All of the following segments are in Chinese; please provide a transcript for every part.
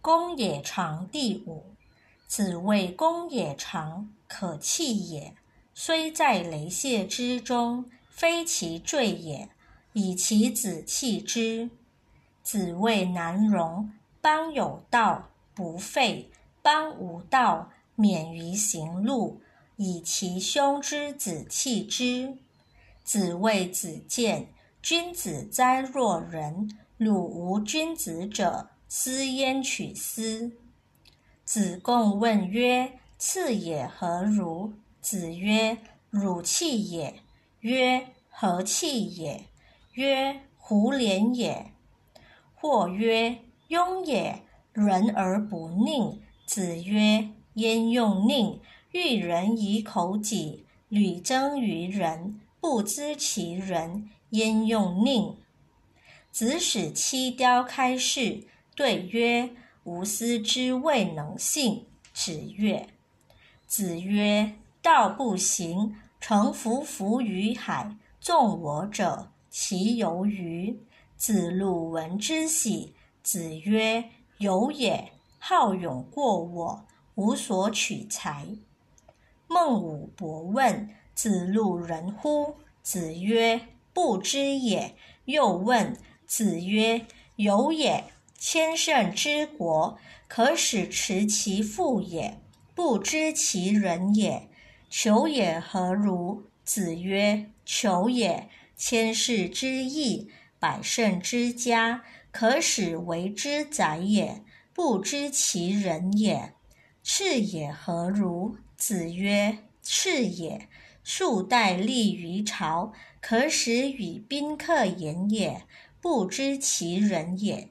公也长第五。子谓公也长，可弃也。虽在雷泄之中，非其坠也，以其子弃之。子谓难容，邦有道不废，邦无道免于行路，以其兄之子弃之。子谓子建，君子哉若人！鲁无君子者，斯焉取斯？子贡问曰：“次也何如？”子曰：“汝弃也。”曰：“何弃也？”曰：“胡连也。”或曰：“庸也，人而不佞。”子曰：“焉用佞？欲人以口己，屡争于人，不知其人，焉用佞？”子使七雕开市，对曰：“吾思之未能信。”子曰：“子曰：道不行，诚浮浮于海。纵我者，其由于？”子路闻之喜。子曰：“有也。好勇过我，无所取材。”孟武伯问子路仁乎？子曰：“不知也。”又问子曰：“有也。千乘之国，可使持其父也，不知其人也。求也何如？”子曰：“求也，千世之义。”百乘之家，可使为之宰也，不知其人也。赤也何如？子曰：赤也，数代立于朝，可使与宾客言也，不知其人也。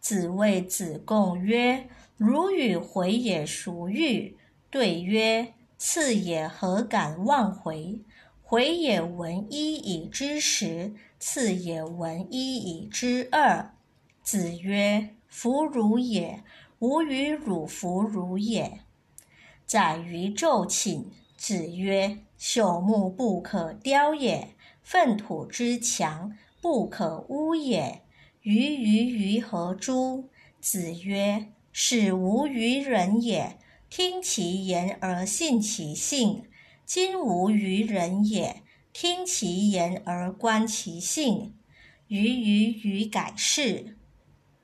子谓子贡曰：如与回也孰欲？对曰：次也，何敢忘回？回也闻一以知十。次也闻一以知二。子曰：“弗如也，吾与汝弗如也。”宰于昼寝。子曰：“朽木不可雕也，粪土之墙不可污也。于鱼于何诸？”子曰：“使无于人也，听其言而信其信。今无于人也。”听其言而观其性，于于于改世。